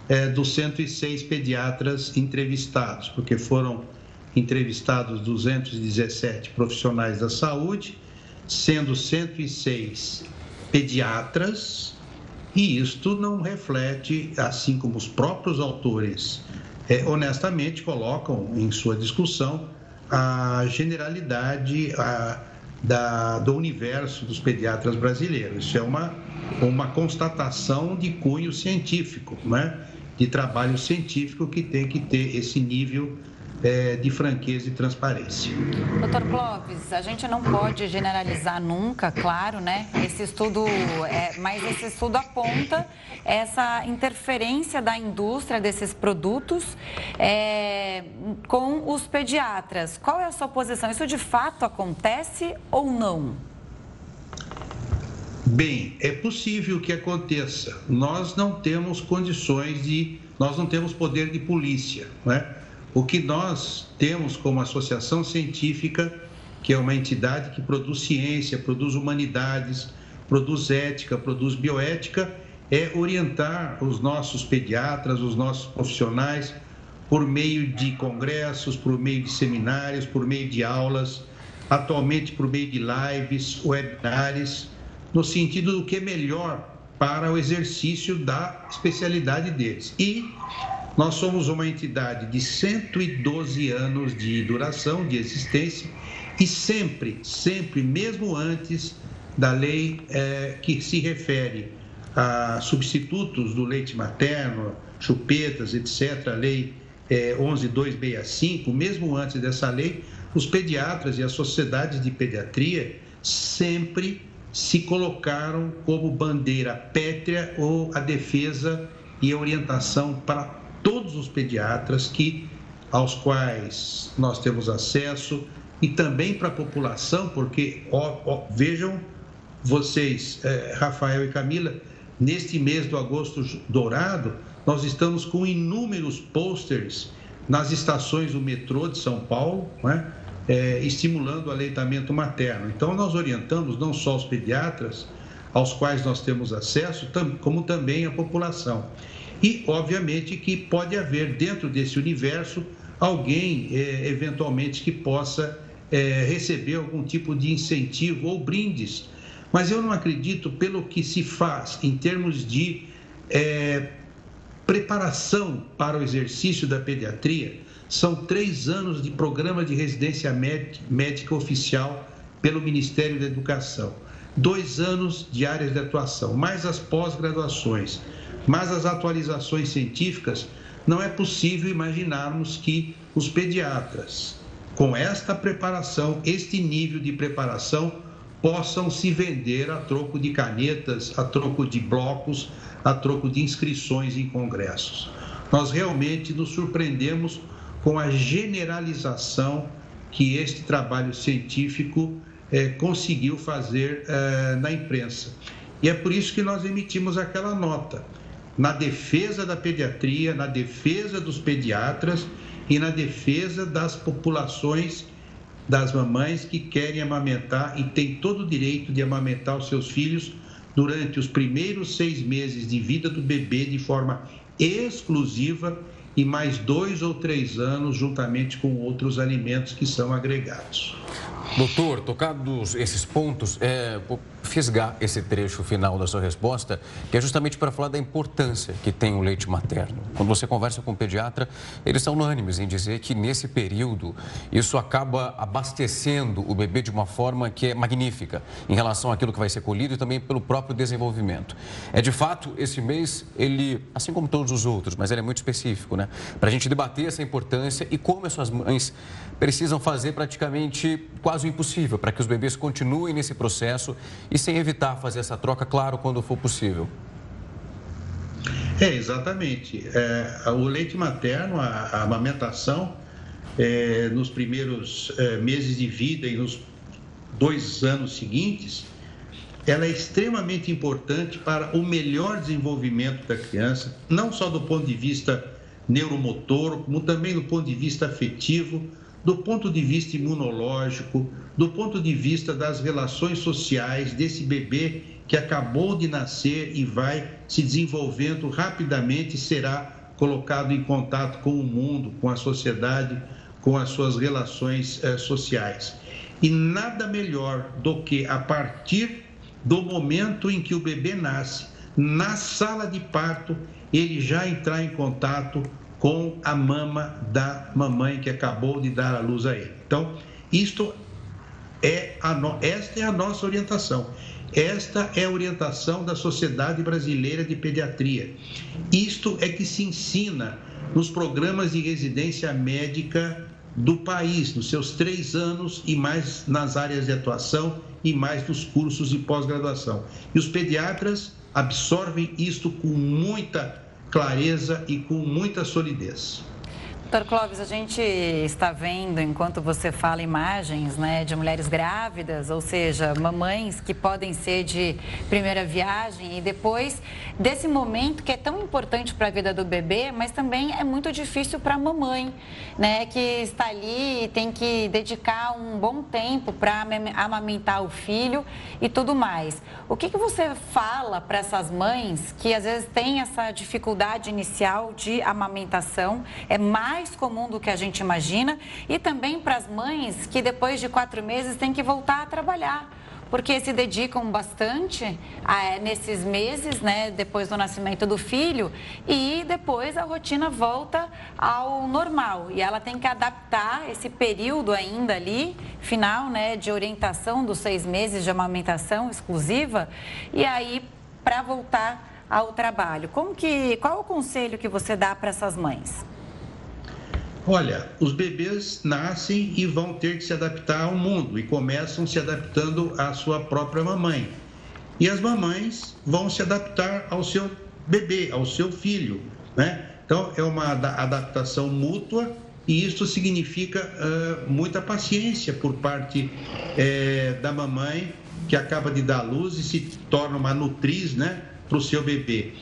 é, dos 106 pediatras entrevistados, porque foram entrevistados 217 profissionais da saúde, sendo 106 pediatras, e isto não reflete, assim como os próprios autores é, honestamente colocam em sua discussão a generalidade a, da, do universo dos pediatras brasileiros. Isso é uma, uma constatação de cunho científico, né? de trabalho científico que tem que ter esse nível é, de franqueza e transparência. Doutor Clóvis, a gente não pode generalizar nunca, claro, né? Esse estudo, é, mas esse estudo aponta essa interferência da indústria desses produtos é, com os pediatras. Qual é a sua posição? Isso de fato acontece ou não? Bem, é possível que aconteça. Nós não temos condições de, nós não temos poder de polícia, né? O que nós temos como associação científica, que é uma entidade que produz ciência, produz humanidades, produz ética, produz bioética, é orientar os nossos pediatras, os nossos profissionais, por meio de congressos, por meio de seminários, por meio de aulas, atualmente por meio de lives, webinars, no sentido do que é melhor para o exercício da especialidade deles. E nós somos uma entidade de 112 anos de duração, de existência, e sempre, sempre, mesmo antes da lei é, que se refere a substitutos do leite materno, chupetas, etc., a lei é, 11265, mesmo antes dessa lei, os pediatras e as sociedades de pediatria sempre se colocaram como bandeira pétrea ou a defesa e a orientação para todos os pediatras que aos quais nós temos acesso e também para a população, porque ó, ó, vejam vocês, é, Rafael e Camila, neste mês do agosto dourado, nós estamos com inúmeros posters nas estações do metrô de São Paulo, é? É, estimulando o aleitamento materno. Então, nós orientamos não só os pediatras, aos quais nós temos acesso, como também a população. E, obviamente, que pode haver dentro desse universo alguém, é, eventualmente, que possa é, receber algum tipo de incentivo ou brindes. Mas eu não acredito, pelo que se faz em termos de é, preparação para o exercício da pediatria, são três anos de programa de residência médica oficial pelo Ministério da Educação, dois anos de áreas de atuação, mais as pós-graduações mas as atualizações científicas, não é possível imaginarmos que os pediatras, com esta preparação, este nível de preparação, possam se vender a troco de canetas, a troco de blocos, a troco de inscrições em congressos. Nós realmente nos surpreendemos com a generalização que este trabalho científico eh, conseguiu fazer eh, na imprensa. E é por isso que nós emitimos aquela nota na defesa da pediatria, na defesa dos pediatras e na defesa das populações das mamães que querem amamentar e têm todo o direito de amamentar os seus filhos durante os primeiros seis meses de vida do bebê de forma exclusiva e mais dois ou três anos juntamente com outros alimentos que são agregados. Doutor, tocados esses pontos, é, fisgar esse trecho final da sua resposta, que é justamente para falar da importância que tem o leite materno. Quando você conversa com o pediatra, eles são unânimes em dizer que nesse período isso acaba abastecendo o bebê de uma forma que é magnífica em relação àquilo que vai ser colhido e também pelo próprio desenvolvimento. É de fato, esse mês, ele, assim como todos os outros, mas ele é muito específico, né? Para a gente debater essa importância e como essas mães precisam fazer praticamente quase o impossível para que os bebês continuem nesse processo e sem evitar fazer essa troca, claro, quando for possível. É, exatamente. É, o leite materno, a, a amamentação, é, nos primeiros é, meses de vida e nos dois anos seguintes, ela é extremamente importante para o melhor desenvolvimento da criança, não só do ponto de vista neuromotor, como também do ponto de vista afetivo, do ponto de vista imunológico, do ponto de vista das relações sociais desse bebê que acabou de nascer e vai se desenvolvendo rapidamente será colocado em contato com o mundo, com a sociedade, com as suas relações eh, sociais. E nada melhor do que a partir do momento em que o bebê nasce, na sala de parto, ele já entrar em contato com a mama da mamãe que acabou de dar a luz a ele. Então, isto é a no... esta é a nossa orientação. Esta é a orientação da Sociedade Brasileira de Pediatria. Isto é que se ensina nos programas de residência médica do país, nos seus três anos e mais nas áreas de atuação e mais nos cursos de pós-graduação. E os pediatras absorvem isto com muita clareza e com muita solidez. Doutor Clóvis, a gente está vendo, enquanto você fala, imagens né, de mulheres grávidas, ou seja, mamães que podem ser de primeira viagem e depois desse momento que é tão importante para a vida do bebê, mas também é muito difícil para a mamãe, né, que está ali e tem que dedicar um bom tempo para amamentar o filho e tudo mais. O que, que você fala para essas mães que às vezes têm essa dificuldade inicial de amamentação? É mais mais comum do que a gente imagina e também para as mães que depois de quatro meses têm que voltar a trabalhar porque se dedicam bastante a, nesses meses, né, depois do nascimento do filho, e depois a rotina volta ao normal. E ela tem que adaptar esse período ainda ali, final, né, de orientação dos seis meses de amamentação exclusiva, e aí para voltar ao trabalho. Como que, qual o conselho que você dá para essas mães? Olha, os bebês nascem e vão ter que se adaptar ao mundo e começam se adaptando à sua própria mamãe. E as mamães vão se adaptar ao seu bebê, ao seu filho, né? Então é uma adaptação mútua e isso significa uh, muita paciência por parte uh, da mamãe que acaba de dar luz e se torna uma nutriz, né, para o seu bebê.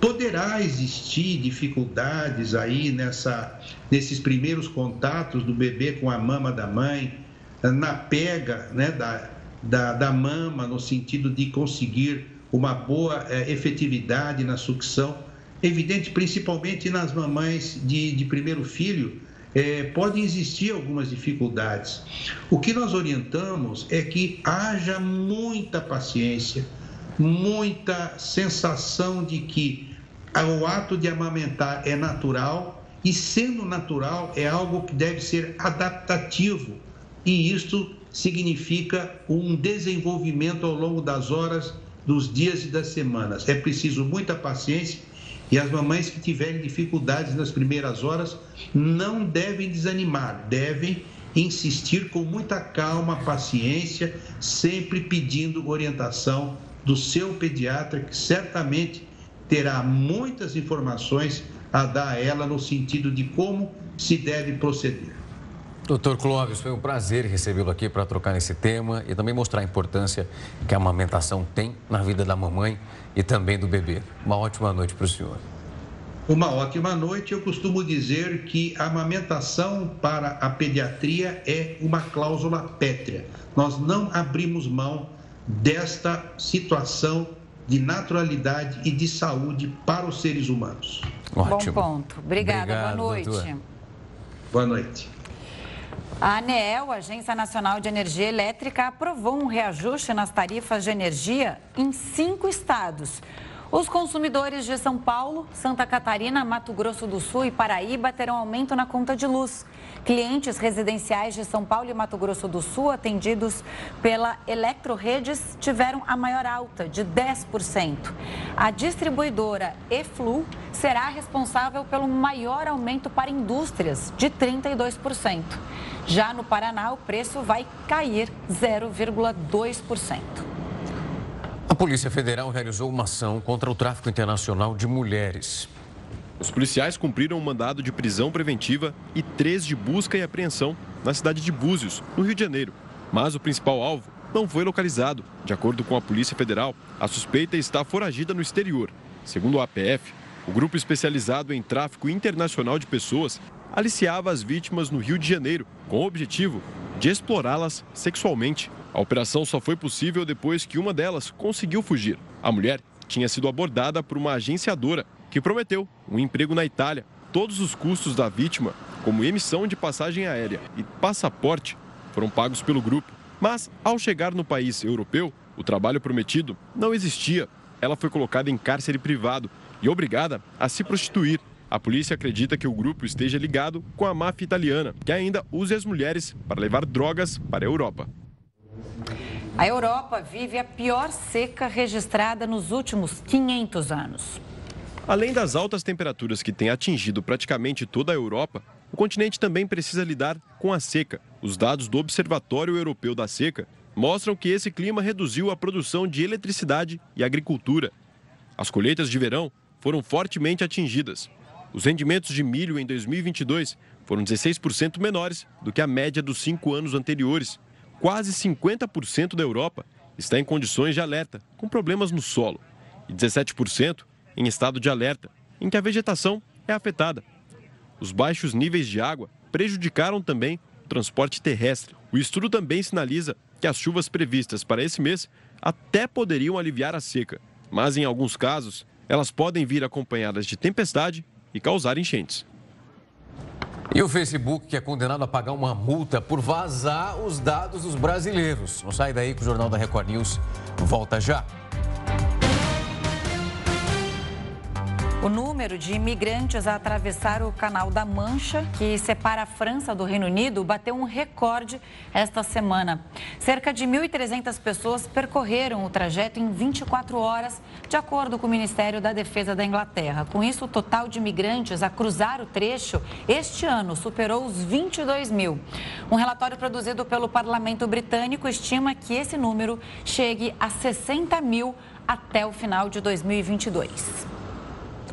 Poderá existir dificuldades aí nessa, nesses primeiros contatos do bebê com a mama da mãe, na pega né, da, da, da mama, no sentido de conseguir uma boa é, efetividade na sucção. Evidente, principalmente nas mamães de, de primeiro filho, é, podem existir algumas dificuldades. O que nós orientamos é que haja muita paciência, muita sensação de que o ato de amamentar é natural e, sendo natural, é algo que deve ser adaptativo. E isto significa um desenvolvimento ao longo das horas, dos dias e das semanas. É preciso muita paciência e as mamães que tiverem dificuldades nas primeiras horas não devem desanimar, devem insistir com muita calma, paciência, sempre pedindo orientação do seu pediatra, que certamente terá muitas informações a dar a ela no sentido de como se deve proceder. Doutor Clóvis, foi um prazer recebê-lo aqui para trocar nesse tema e também mostrar a importância que a amamentação tem na vida da mamãe e também do bebê. Uma ótima noite para o senhor. Uma ótima noite. Eu costumo dizer que a amamentação para a pediatria é uma cláusula pétrea. Nós não abrimos mão desta situação de naturalidade e de saúde para os seres humanos. Ótimo. Bom ponto. Obrigada. Obrigado, Boa noite. Doutor. Boa noite. A ANEEL, Agência Nacional de Energia Elétrica, aprovou um reajuste nas tarifas de energia em cinco estados. Os consumidores de São Paulo, Santa Catarina, Mato Grosso do Sul e Paraíba terão aumento na conta de luz. Clientes residenciais de São Paulo e Mato Grosso do Sul, atendidos pela Eletroredes, tiveram a maior alta, de 10%. A distribuidora Eflu será responsável pelo maior aumento para indústrias, de 32%. Já no Paraná, o preço vai cair 0,2%. A Polícia Federal realizou uma ação contra o tráfico internacional de mulheres. Os policiais cumpriram um mandado de prisão preventiva e três de busca e apreensão na cidade de Búzios, no Rio de Janeiro. Mas o principal alvo não foi localizado. De acordo com a Polícia Federal, a suspeita está foragida no exterior. Segundo o APF, o grupo especializado em tráfico internacional de pessoas aliciava as vítimas no Rio de Janeiro, com o objetivo de explorá-las sexualmente. A operação só foi possível depois que uma delas conseguiu fugir. A mulher tinha sido abordada por uma agenciadora que prometeu um emprego na Itália. Todos os custos da vítima, como emissão de passagem aérea e passaporte, foram pagos pelo grupo. Mas, ao chegar no país europeu, o trabalho prometido não existia. Ela foi colocada em cárcere privado e obrigada a se prostituir. A polícia acredita que o grupo esteja ligado com a máfia italiana, que ainda usa as mulheres para levar drogas para a Europa. A Europa vive a pior seca registrada nos últimos 500 anos. Além das altas temperaturas que têm atingido praticamente toda a Europa, o continente também precisa lidar com a seca. Os dados do Observatório Europeu da Seca mostram que esse clima reduziu a produção de eletricidade e agricultura. As colheitas de verão foram fortemente atingidas. Os rendimentos de milho em 2022 foram 16% menores do que a média dos cinco anos anteriores. Quase 50% da Europa está em condições de alerta, com problemas no solo, e 17% em estado de alerta, em que a vegetação é afetada. Os baixos níveis de água prejudicaram também o transporte terrestre. O estudo também sinaliza que as chuvas previstas para esse mês até poderiam aliviar a seca, mas em alguns casos elas podem vir acompanhadas de tempestade e causar enchentes. E o Facebook que é condenado a pagar uma multa por vazar os dados dos brasileiros. Não sai daí que o Jornal da Record News volta já. O número de imigrantes a atravessar o Canal da Mancha, que separa a França do Reino Unido, bateu um recorde esta semana. Cerca de 1.300 pessoas percorreram o trajeto em 24 horas, de acordo com o Ministério da Defesa da Inglaterra. Com isso, o total de imigrantes a cruzar o trecho este ano superou os 22 mil. Um relatório produzido pelo Parlamento Britânico estima que esse número chegue a 60 mil até o final de 2022.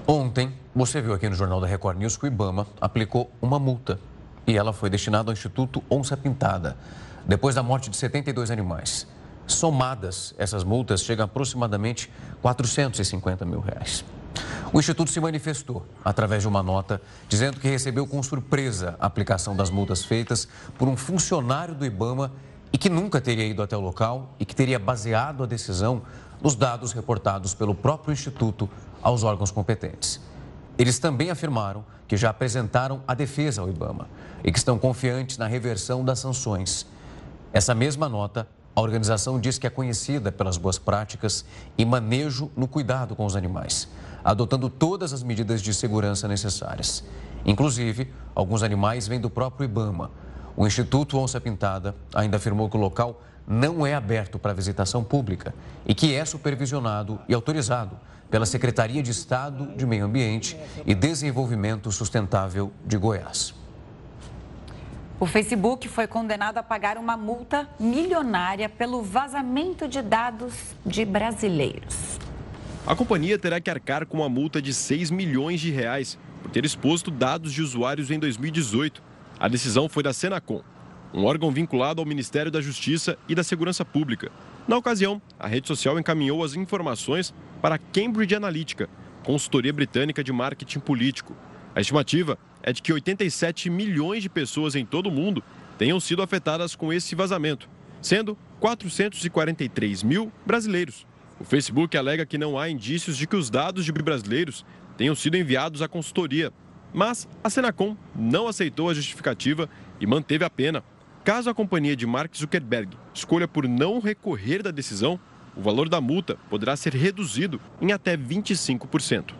Ontem, você viu aqui no Jornal da Record News que o Ibama aplicou uma multa e ela foi destinada ao Instituto Onça Pintada, depois da morte de 72 animais. Somadas, essas multas chegam a aproximadamente 450 mil reais. O Instituto se manifestou através de uma nota dizendo que recebeu com surpresa a aplicação das multas feitas por um funcionário do Ibama e que nunca teria ido até o local e que teria baseado a decisão nos dados reportados pelo próprio Instituto aos órgãos competentes. Eles também afirmaram que já apresentaram a defesa ao Ibama e que estão confiantes na reversão das sanções. Essa mesma nota, a organização diz que é conhecida pelas boas práticas e manejo no cuidado com os animais, adotando todas as medidas de segurança necessárias. Inclusive, alguns animais vêm do próprio Ibama. O Instituto Onça Pintada ainda afirmou que o local não é aberto para visitação pública e que é supervisionado e autorizado pela Secretaria de Estado de Meio Ambiente e Desenvolvimento Sustentável de Goiás. O Facebook foi condenado a pagar uma multa milionária pelo vazamento de dados de brasileiros. A companhia terá que arcar com uma multa de 6 milhões de reais por ter exposto dados de usuários em 2018. A decisão foi da Senacom, um órgão vinculado ao Ministério da Justiça e da Segurança Pública. Na ocasião, a rede social encaminhou as informações para Cambridge Analytica, consultoria britânica de marketing político. A estimativa é de que 87 milhões de pessoas em todo o mundo tenham sido afetadas com esse vazamento, sendo 443 mil brasileiros. O Facebook alega que não há indícios de que os dados de brasileiros tenham sido enviados à consultoria, mas a Senacom não aceitou a justificativa e manteve a pena. Caso a companhia de Mark Zuckerberg escolha por não recorrer da decisão, o valor da multa poderá ser reduzido em até 25%.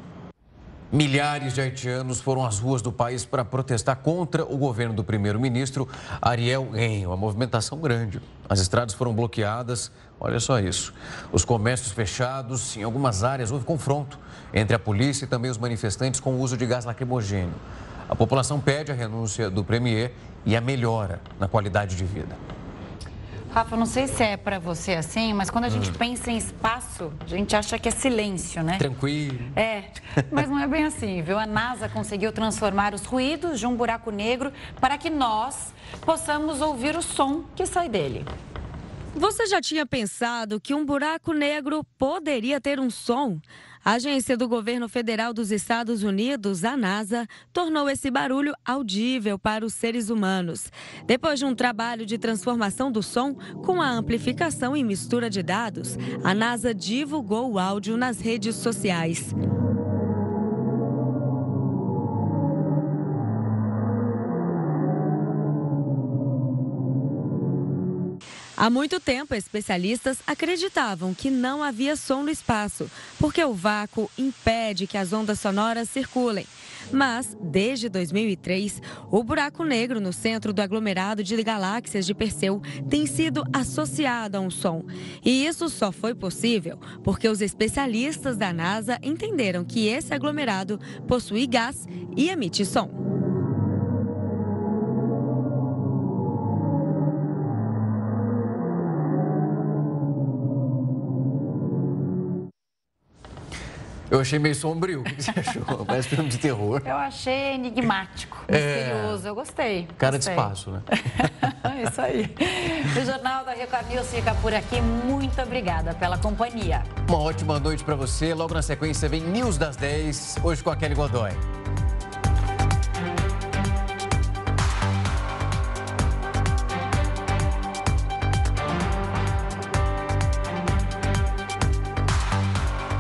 Milhares de haitianos foram às ruas do país para protestar contra o governo do primeiro-ministro Ariel Henry. Uma movimentação grande. As estradas foram bloqueadas, olha só isso. Os comércios fechados, em algumas áreas houve confronto entre a polícia e também os manifestantes com o uso de gás lacrimogêneo. A população pede a renúncia do premier e a melhora na qualidade de vida. Rafa, não sei se é para você assim, mas quando a gente hum. pensa em espaço, a gente acha que é silêncio, né? Tranquilo. É, mas não é bem assim, viu? A NASA conseguiu transformar os ruídos de um buraco negro para que nós possamos ouvir o som que sai dele. Você já tinha pensado que um buraco negro poderia ter um som? A agência do governo federal dos Estados Unidos, a NASA, tornou esse barulho audível para os seres humanos. Depois de um trabalho de transformação do som com a amplificação e mistura de dados, a NASA divulgou o áudio nas redes sociais. Há muito tempo, especialistas acreditavam que não havia som no espaço, porque o vácuo impede que as ondas sonoras circulem. Mas, desde 2003, o buraco negro no centro do aglomerado de galáxias de Perseu tem sido associado a um som. E isso só foi possível porque os especialistas da NASA entenderam que esse aglomerado possui gás e emite som. Eu achei meio sombrio. O que você achou? Parece filme de terror. Eu achei enigmático, é. misterioso. É... Eu gostei. Cara gostei. de espaço, né? É isso aí. O Jornal da Record News fica por aqui. Muito obrigada pela companhia. Uma ótima noite para você. Logo na sequência vem News das 10, hoje com a Kelly Godoy.